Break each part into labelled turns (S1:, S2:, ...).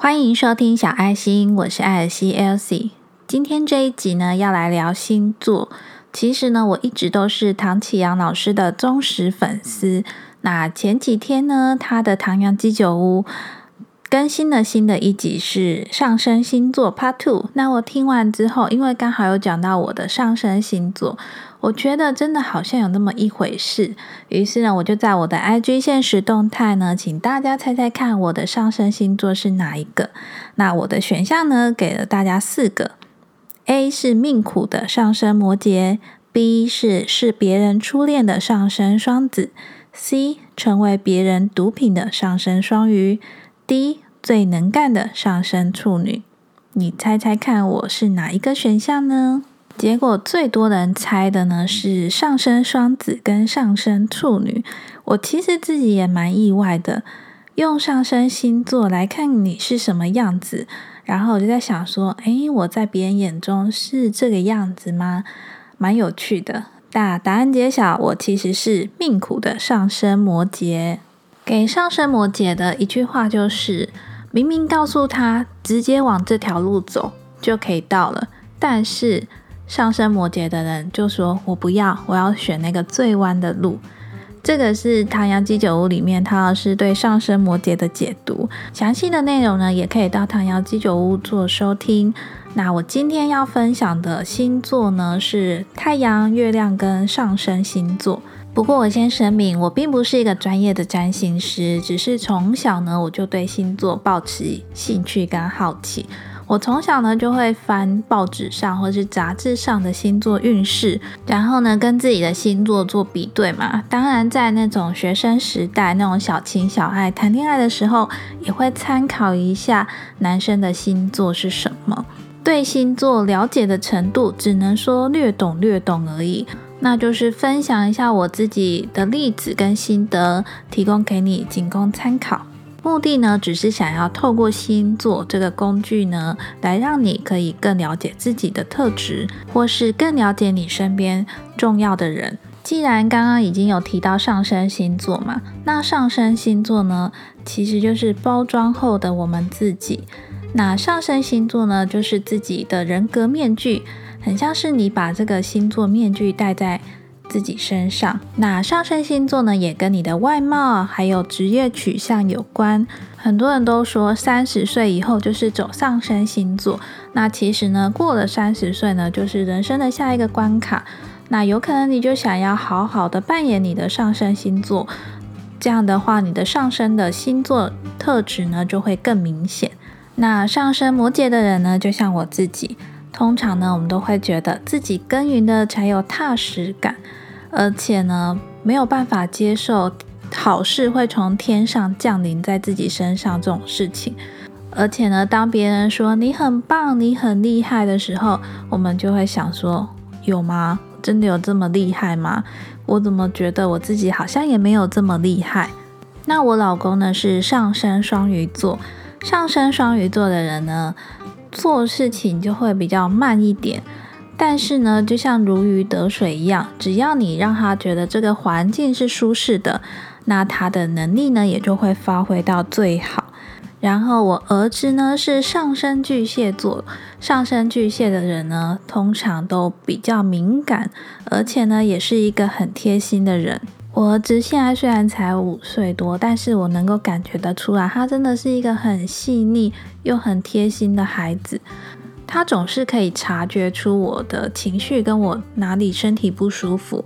S1: 欢迎收听小爱心，我是艾尔西 Elsie。今天这一集呢，要来聊星座。其实呢，我一直都是唐启阳老师的忠实粉丝。那前几天呢，他的唐阳鸡酒屋更新了新的一集，是上升星座 Part Two。那我听完之后，因为刚好有讲到我的上升星座，我觉得真的好像有那么一回事。于是呢，我就在我的 IG 现实动态呢，请大家猜猜看我的上升星座是哪一个。那我的选项呢，给了大家四个：A 是命苦的上升摩羯，B 是是别人初恋的上升双子。C 成为别人毒品的上升双鱼，D 最能干的上升处女。你猜猜看，我是哪一个选项呢？结果最多人猜的呢是上升双子跟上升处女。我其实自己也蛮意外的，用上升星座来看你是什么样子，然后我就在想说，诶，我在别人眼中是这个样子吗？蛮有趣的。答答案揭晓，我其实是命苦的上升摩羯。给上升摩羯的一句话就是：明明告诉他直接往这条路走就可以到了，但是上升摩羯的人就说：“我不要，我要选那个最弯的路。”这个是《唐阳鸡酒屋》里面，唐老师对上升摩羯的解读。详细的内容呢，也可以到《唐阳鸡酒屋》做收听。那我今天要分享的星座呢，是太阳、月亮跟上升星座。不过我先声明，我并不是一个专业的占星师，只是从小呢，我就对星座抱持兴趣跟好奇。我从小呢就会翻报纸上或是杂志上的星座运势，然后呢跟自己的星座做比对嘛。当然，在那种学生时代，那种小情小爱谈恋爱的时候，也会参考一下男生的星座是什么。对星座了解的程度，只能说略懂略懂而已。那就是分享一下我自己的例子跟心得，提供给你仅供参考。目的呢，只是想要透过星座这个工具呢，来让你可以更了解自己的特质，或是更了解你身边重要的人。既然刚刚已经有提到上升星座嘛，那上升星座呢，其实就是包装后的我们自己。那上升星座呢，就是自己的人格面具，很像是你把这个星座面具戴在自己身上。那上升星座呢，也跟你的外貌还有职业取向有关。很多人都说三十岁以后就是走上升星座，那其实呢，过了三十岁呢，就是人生的下一个关卡。那有可能你就想要好好的扮演你的上升星座，这样的话，你的上升的星座特质呢，就会更明显。那上升摩羯的人呢，就像我自己，通常呢，我们都会觉得自己耕耘的才有踏实感，而且呢，没有办法接受好事会从天上降临在自己身上这种事情。而且呢，当别人说你很棒、你很厉害的时候，我们就会想说，有吗？真的有这么厉害吗？我怎么觉得我自己好像也没有这么厉害？那我老公呢，是上升双鱼座。上升双鱼座的人呢，做事情就会比较慢一点，但是呢，就像如鱼得水一样，只要你让他觉得这个环境是舒适的，那他的能力呢也就会发挥到最好。然后我儿子呢是上升巨蟹座，上升巨蟹的人呢，通常都比较敏感，而且呢，也是一个很贴心的人。我儿子现在虽然才五岁多，但是我能够感觉得出来，他真的是一个很细腻又很贴心的孩子。他总是可以察觉出我的情绪跟我哪里身体不舒服，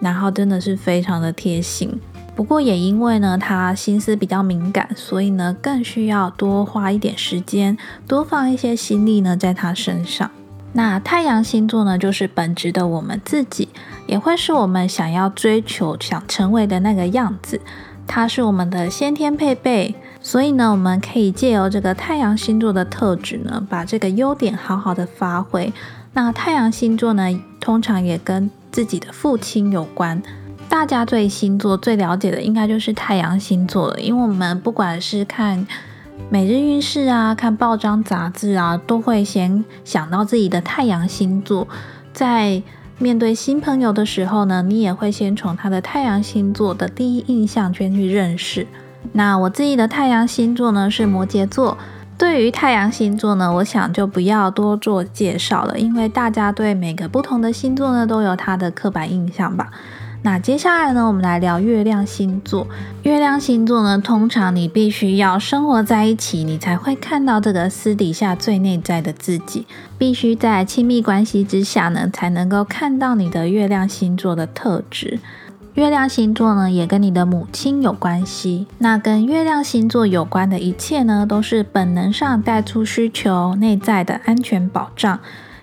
S1: 然后真的是非常的贴心。不过也因为呢，他心思比较敏感，所以呢，更需要多花一点时间，多放一些心力呢在他身上。那太阳星座呢，就是本质的我们自己，也会是我们想要追求、想成为的那个样子。它是我们的先天配备，所以呢，我们可以借由这个太阳星座的特质呢，把这个优点好好的发挥。那太阳星座呢，通常也跟自己的父亲有关。大家对星座最了解的，应该就是太阳星座了，因为我们不管是看。每日运势啊，看报章杂志啊，都会先想到自己的太阳星座。在面对新朋友的时候呢，你也会先从他的太阳星座的第一印象先去认识。那我自己的太阳星座呢是摩羯座，对于太阳星座呢，我想就不要多做介绍了，因为大家对每个不同的星座呢都有它的刻板印象吧。那接下来呢，我们来聊月亮星座。月亮星座呢，通常你必须要生活在一起，你才会看到这个私底下最内在的自己。必须在亲密关系之下呢，才能够看到你的月亮星座的特质。月亮星座呢，也跟你的母亲有关系。那跟月亮星座有关的一切呢，都是本能上带出需求、内在的安全保障，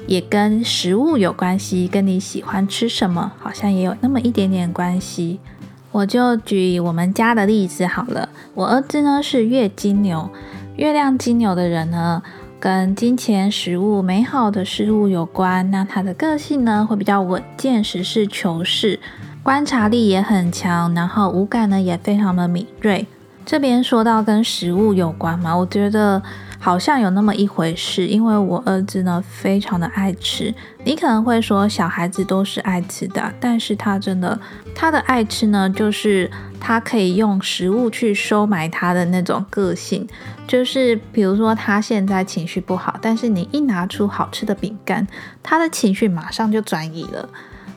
S1: 也跟食物有关系。跟你喜欢吃什么，好像也有那么一点点关系。我就举我们家的例子好了。我儿子呢是月金牛，月亮金牛的人呢，跟金钱、食物、美好的事物有关。那他的个性呢，会比较稳健、实事求是。观察力也很强，然后五感呢也非常的敏锐。这边说到跟食物有关嘛，我觉得好像有那么一回事，因为我儿子呢非常的爱吃。你可能会说小孩子都是爱吃的，但是他真的他的爱吃呢，就是他可以用食物去收买他的那种个性。就是比如说他现在情绪不好，但是你一拿出好吃的饼干，他的情绪马上就转移了。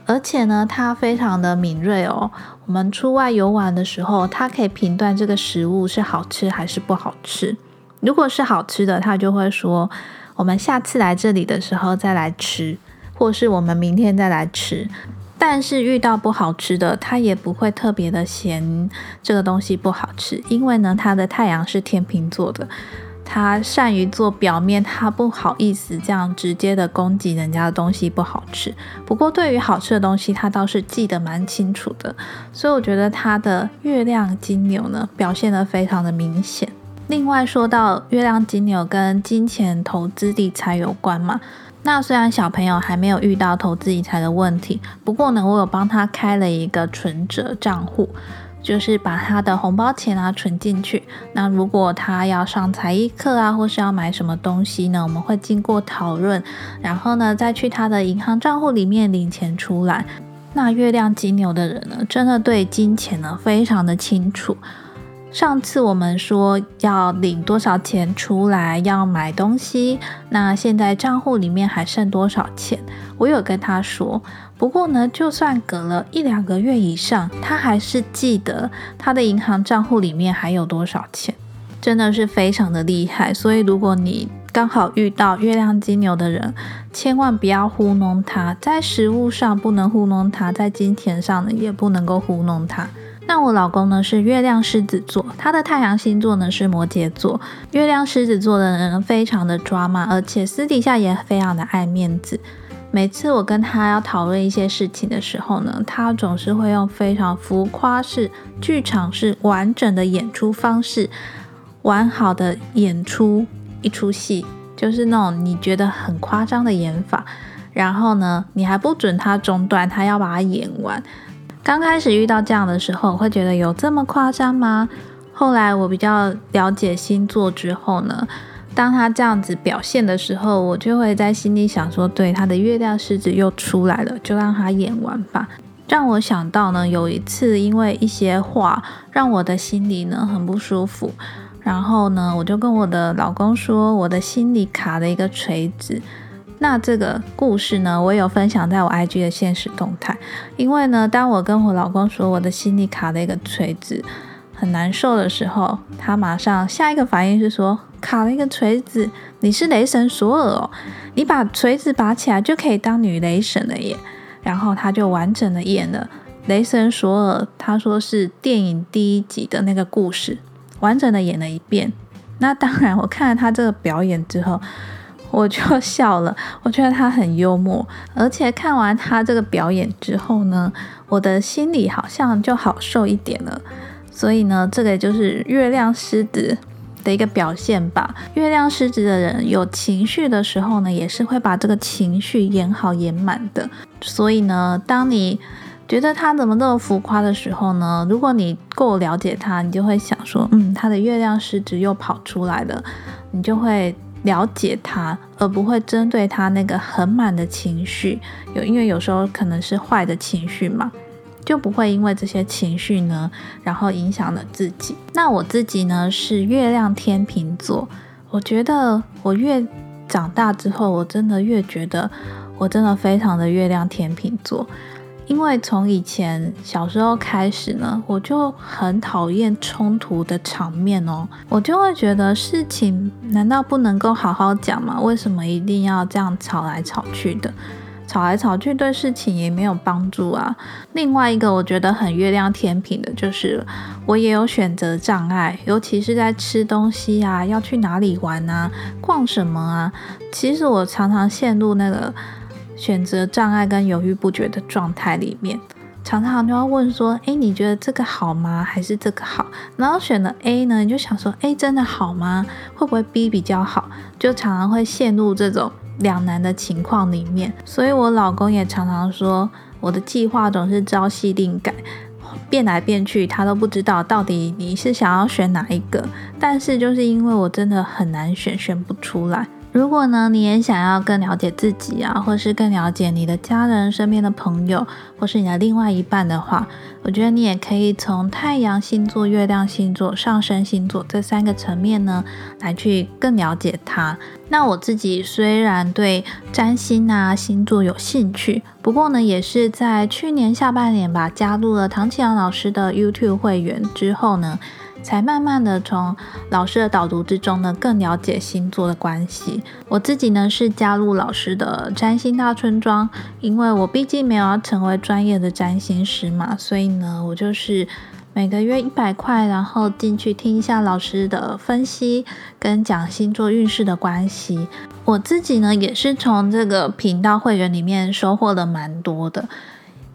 S1: 而且呢，他非常的敏锐哦。我们出外游玩的时候，他可以评断这个食物是好吃还是不好吃。如果是好吃的，他就会说：“我们下次来这里的时候再来吃，或是我们明天再来吃。”但是遇到不好吃的，他也不会特别的嫌这个东西不好吃，因为呢，他的太阳是天秤座的。他善于做表面，他不好意思这样直接的攻击人家的东西不好吃。不过对于好吃的东西，他倒是记得蛮清楚的。所以我觉得他的月亮金牛呢，表现得非常的明显。另外说到月亮金牛跟金钱投资理财有关嘛，那虽然小朋友还没有遇到投资理财的问题，不过呢，我有帮他开了一个存折账户。就是把他的红包钱啊存进去。那如果他要上才艺课啊，或是要买什么东西呢，我们会经过讨论，然后呢再去他的银行账户里面领钱出来。那月亮金牛的人呢，真的对金钱呢非常的清楚。上次我们说要领多少钱出来要买东西，那现在账户里面还剩多少钱？我有跟他说。不过呢，就算隔了一两个月以上，他还是记得他的银行账户里面还有多少钱，真的是非常的厉害。所以如果你刚好遇到月亮金牛的人，千万不要糊弄他，在食物上不能糊弄他，在金钱上呢也不能够糊弄他。那我老公呢是月亮狮子座，他的太阳星座呢是摩羯座。月亮狮子座的人非常的抓马，而且私底下也非常的爱面子。每次我跟他要讨论一些事情的时候呢，他总是会用非常浮夸式、剧场式、完整的演出方式，完好的演出一出戏，就是那种你觉得很夸张的演法。然后呢，你还不准他中断，他要把它演完。刚开始遇到这样的时候，会觉得有这么夸张吗？后来我比较了解星座之后呢。当他这样子表现的时候，我就会在心里想说：对，他的月亮狮子又出来了，就让他演完吧。让我想到呢，有一次因为一些话，让我的心里呢很不舒服。然后呢，我就跟我的老公说，我的心里卡了一个锤子。那这个故事呢，我有分享在我 IG 的现实动态。因为呢，当我跟我老公说我的心里卡了一个锤子，很难受的时候，他马上下一个反应是说。卡了一个锤子，你是雷神索尔哦，你把锤子拔起来就可以当女雷神了耶。然后他就完整的演了雷神索尔，他说是电影第一集的那个故事，完整的演了一遍。那当然，我看了他这个表演之后，我就笑了，我觉得他很幽默，而且看完他这个表演之后呢，我的心里好像就好受一点了。所以呢，这个就是月亮狮子。的一个表现吧。月亮狮子的人有情绪的时候呢，也是会把这个情绪演好演满的。所以呢，当你觉得他怎么那么浮夸的时候呢，如果你够了解他，你就会想说，嗯，他的月亮狮子又跑出来了。你就会了解他，而不会针对他那个很满的情绪。有，因为有时候可能是坏的情绪嘛。就不会因为这些情绪呢，然后影响了自己。那我自己呢是月亮天秤座，我觉得我越长大之后，我真的越觉得我真的非常的月亮天秤座。因为从以前小时候开始呢，我就很讨厌冲突的场面哦，我就会觉得事情难道不能够好好讲吗？为什么一定要这样吵来吵去的？吵来吵去对事情也没有帮助啊。另外一个我觉得很月亮天平的就是，我也有选择障碍，尤其是在吃东西啊，要去哪里玩啊，逛什么啊，其实我常常陷入那个。选择障碍跟犹豫不决的状态里面，常常就要问说：“诶，你觉得这个好吗？还是这个好？”然后选了 A 呢，你就想说：“诶，真的好吗？会不会 B 比较好？”就常常会陷入这种两难的情况里面。所以我老公也常常说，我的计划总是朝夕定改，变来变去，他都不知道到底你是想要选哪一个。但是就是因为我真的很难选，选不出来。如果呢，你也想要更了解自己啊，或是更了解你的家人、身边的朋友，或是你的另外一半的话，我觉得你也可以从太阳星座、月亮星座、上升星座这三个层面呢，来去更了解他。那我自己虽然对占星啊、星座有兴趣，不过呢，也是在去年下半年吧，加入了唐启阳老师的 YouTube 会员之后呢。才慢慢的从老师的导读之中呢，更了解星座的关系。我自己呢是加入老师的占星大村庄，因为我毕竟没有要成为专业的占星师嘛，所以呢，我就是每个月一百块，然后进去听一下老师的分析，跟讲星座运势的关系。我自己呢也是从这个频道会员里面收获了蛮多的。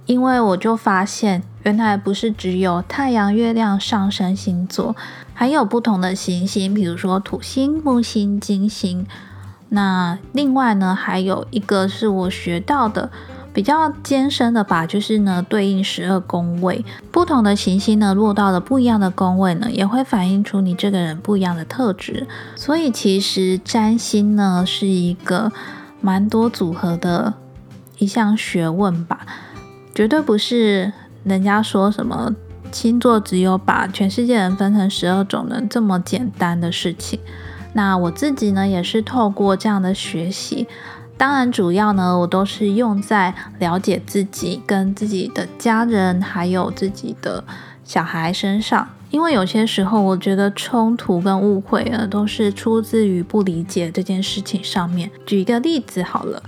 S1: 因为我就发现，原来不是只有太阳、月亮、上升星座，还有不同的行星，比如说土星、木星、金星。那另外呢，还有一个是我学到的比较艰深的吧，就是呢，对应十二宫位，不同的行星呢落到了不一样的宫位呢，也会反映出你这个人不一样的特质。所以其实占星呢是一个蛮多组合的一项学问吧。绝对不是人家说什么星座只有把全世界人分成十二种人这么简单的事情。那我自己呢，也是透过这样的学习，当然主要呢，我都是用在了解自己、跟自己的家人还有自己的小孩身上。因为有些时候，我觉得冲突跟误会呢，都是出自于不理解这件事情上面。举一个例子好了。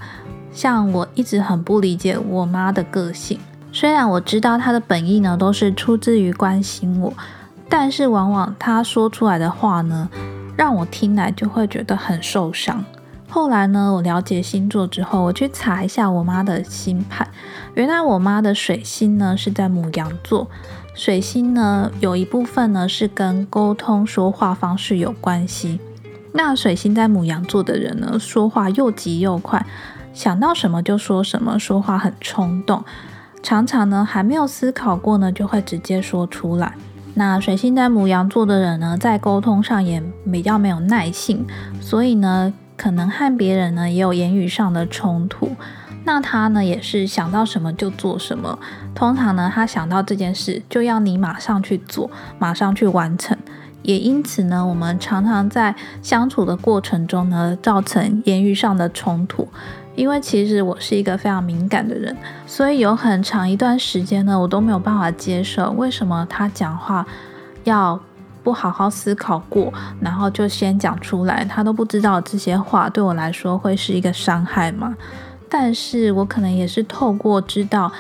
S1: 像我一直很不理解我妈的个性，虽然我知道他的本意呢都是出自于关心我，但是往往他说出来的话呢，让我听来就会觉得很受伤。后来呢，我了解星座之后，我去查一下我妈的星盘，原来我妈的水星呢是在母羊座，水星呢有一部分呢是跟沟通说话方式有关系。那水星在母羊座的人呢，说话又急又快。想到什么就说什么，说话很冲动，常常呢还没有思考过呢，就会直接说出来。那水星在母羊座的人呢，在沟通上也比较没有耐性，所以呢，可能和别人呢也有言语上的冲突。那他呢也是想到什么就做什么，通常呢他想到这件事就要你马上去做，马上去完成。也因此呢，我们常常在相处的过程中呢，造成言语上的冲突。因为其实我是一个非常敏感的人，所以有很长一段时间呢，我都没有办法接受为什么他讲话要不好好思考过，然后就先讲出来，他都不知道这些话对我来说会是一个伤害吗？但是我可能也是透过知道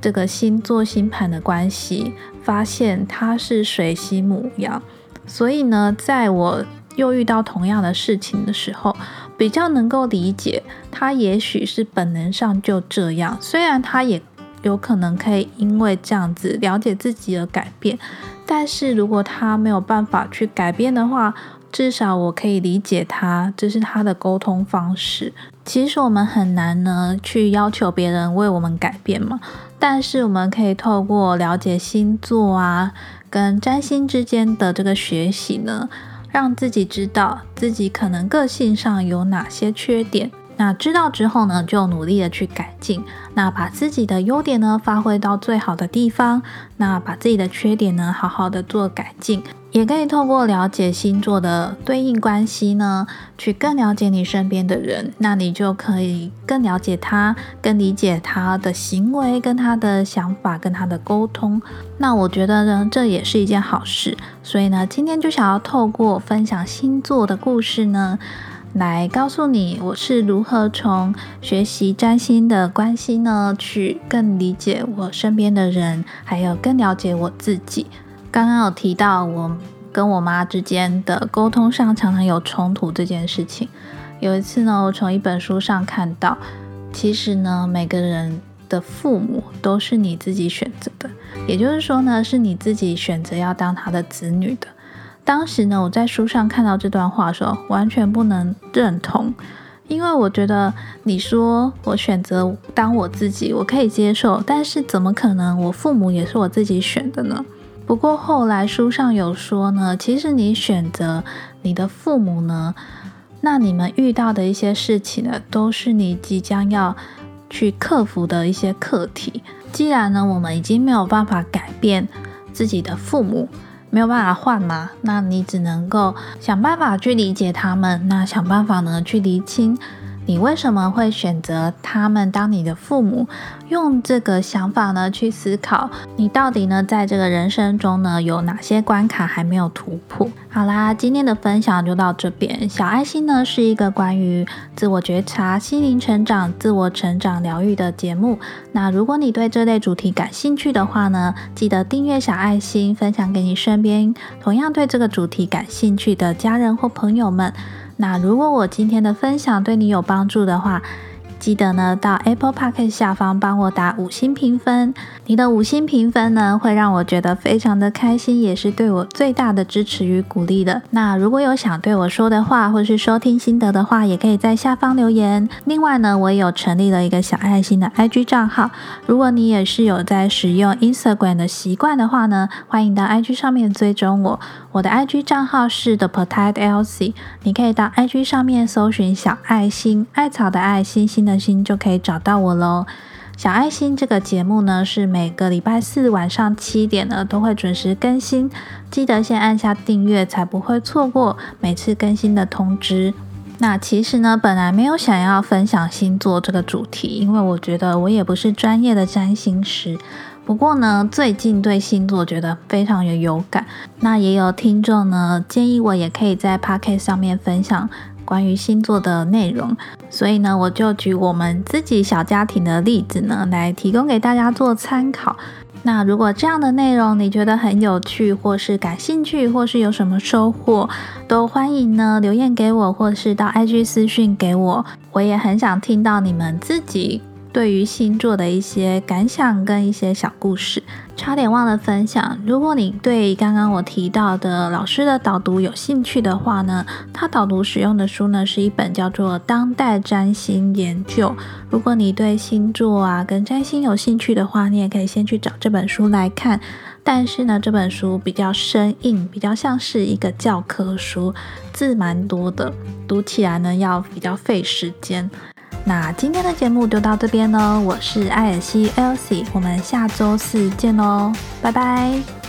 S1: 这个星座星盘的关系，发现他是水星母羊，所以呢，在我又遇到同样的事情的时候。比较能够理解他，也许是本能上就这样。虽然他也有可能可以因为这样子了解自己而改变，但是如果他没有办法去改变的话，至少我可以理解他，这是他的沟通方式。其实我们很难呢去要求别人为我们改变嘛，但是我们可以透过了解星座啊跟占星之间的这个学习呢。让自己知道自己可能个性上有哪些缺点，那知道之后呢，就努力的去改进。那把自己的优点呢发挥到最好的地方，那把自己的缺点呢好好的做改进。也可以透过了解星座的对应关系呢，去更了解你身边的人，那你就可以更了解他，更理解他的行为、跟他的想法、跟他的沟通。那我觉得呢，这也是一件好事。所以呢，今天就想要透过分享星座的故事呢，来告诉你我是如何从学习占星的关系呢，去更理解我身边的人，还有更了解我自己。刚刚有提到我跟我妈之间的沟通上常常有冲突这件事情。有一次呢，我从一本书上看到，其实呢，每个人的父母都是你自己选择的，也就是说呢，是你自己选择要当他的子女的。当时呢，我在书上看到这段话的时候，完全不能认同，因为我觉得你说我选择当我自己，我可以接受，但是怎么可能我父母也是我自己选的呢？不过后来书上有说呢，其实你选择你的父母呢，那你们遇到的一些事情呢，都是你即将要去克服的一些课题。既然呢，我们已经没有办法改变自己的父母，没有办法换嘛，那你只能够想办法去理解他们，那想办法呢去厘清。你为什么会选择他们当你的父母？用这个想法呢去思考，你到底呢在这个人生中呢有哪些关卡还没有突破？好啦，今天的分享就到这边。小爱心呢是一个关于自我觉察、心灵成长、自我成长疗愈的节目。那如果你对这类主题感兴趣的话呢，记得订阅小爱心，分享给你身边同样对这个主题感兴趣的家人或朋友们。那如果我今天的分享对你有帮助的话，记得呢，到 Apple Park 下方帮我打五星评分。你的五星评分呢，会让我觉得非常的开心，也是对我最大的支持与鼓励的。那如果有想对我说的话，或是收听心得的话，也可以在下方留言。另外呢，我也有成立了一个小爱心的 IG 账号。如果你也是有在使用 Instagram 的习惯的话呢，欢迎到 IG 上面追踪我。我的 IG 账号是 The Potato Elsie，你可以到 IG 上面搜寻小爱心，艾草的爱，心星的。心就可以找到我喽。小爱心这个节目呢，是每个礼拜四晚上七点呢都会准时更新，记得先按下订阅，才不会错过每次更新的通知。那其实呢，本来没有想要分享星座这个主题，因为我觉得我也不是专业的占星师。不过呢，最近对星座觉得非常有有感，那也有听众呢建议我也可以在 p o c a s t 上面分享。关于星座的内容，所以呢，我就举我们自己小家庭的例子呢，来提供给大家做参考。那如果这样的内容你觉得很有趣，或是感兴趣，或是有什么收获，都欢迎呢留言给我，或是到 IG 私讯给我。我也很想听到你们自己。对于星座的一些感想跟一些小故事，差点忘了分享。如果你对刚刚我提到的老师的导读有兴趣的话呢，他导读使用的书呢是一本叫做《当代占星研究》。如果你对星座啊跟占星有兴趣的话，你也可以先去找这本书来看。但是呢，这本书比较生硬，比较像是一个教科书，字蛮多的，读起来呢要比较费时间。那今天的节目就到这边喽，我是艾尔西 Elsie，我们下周四见喽，拜拜。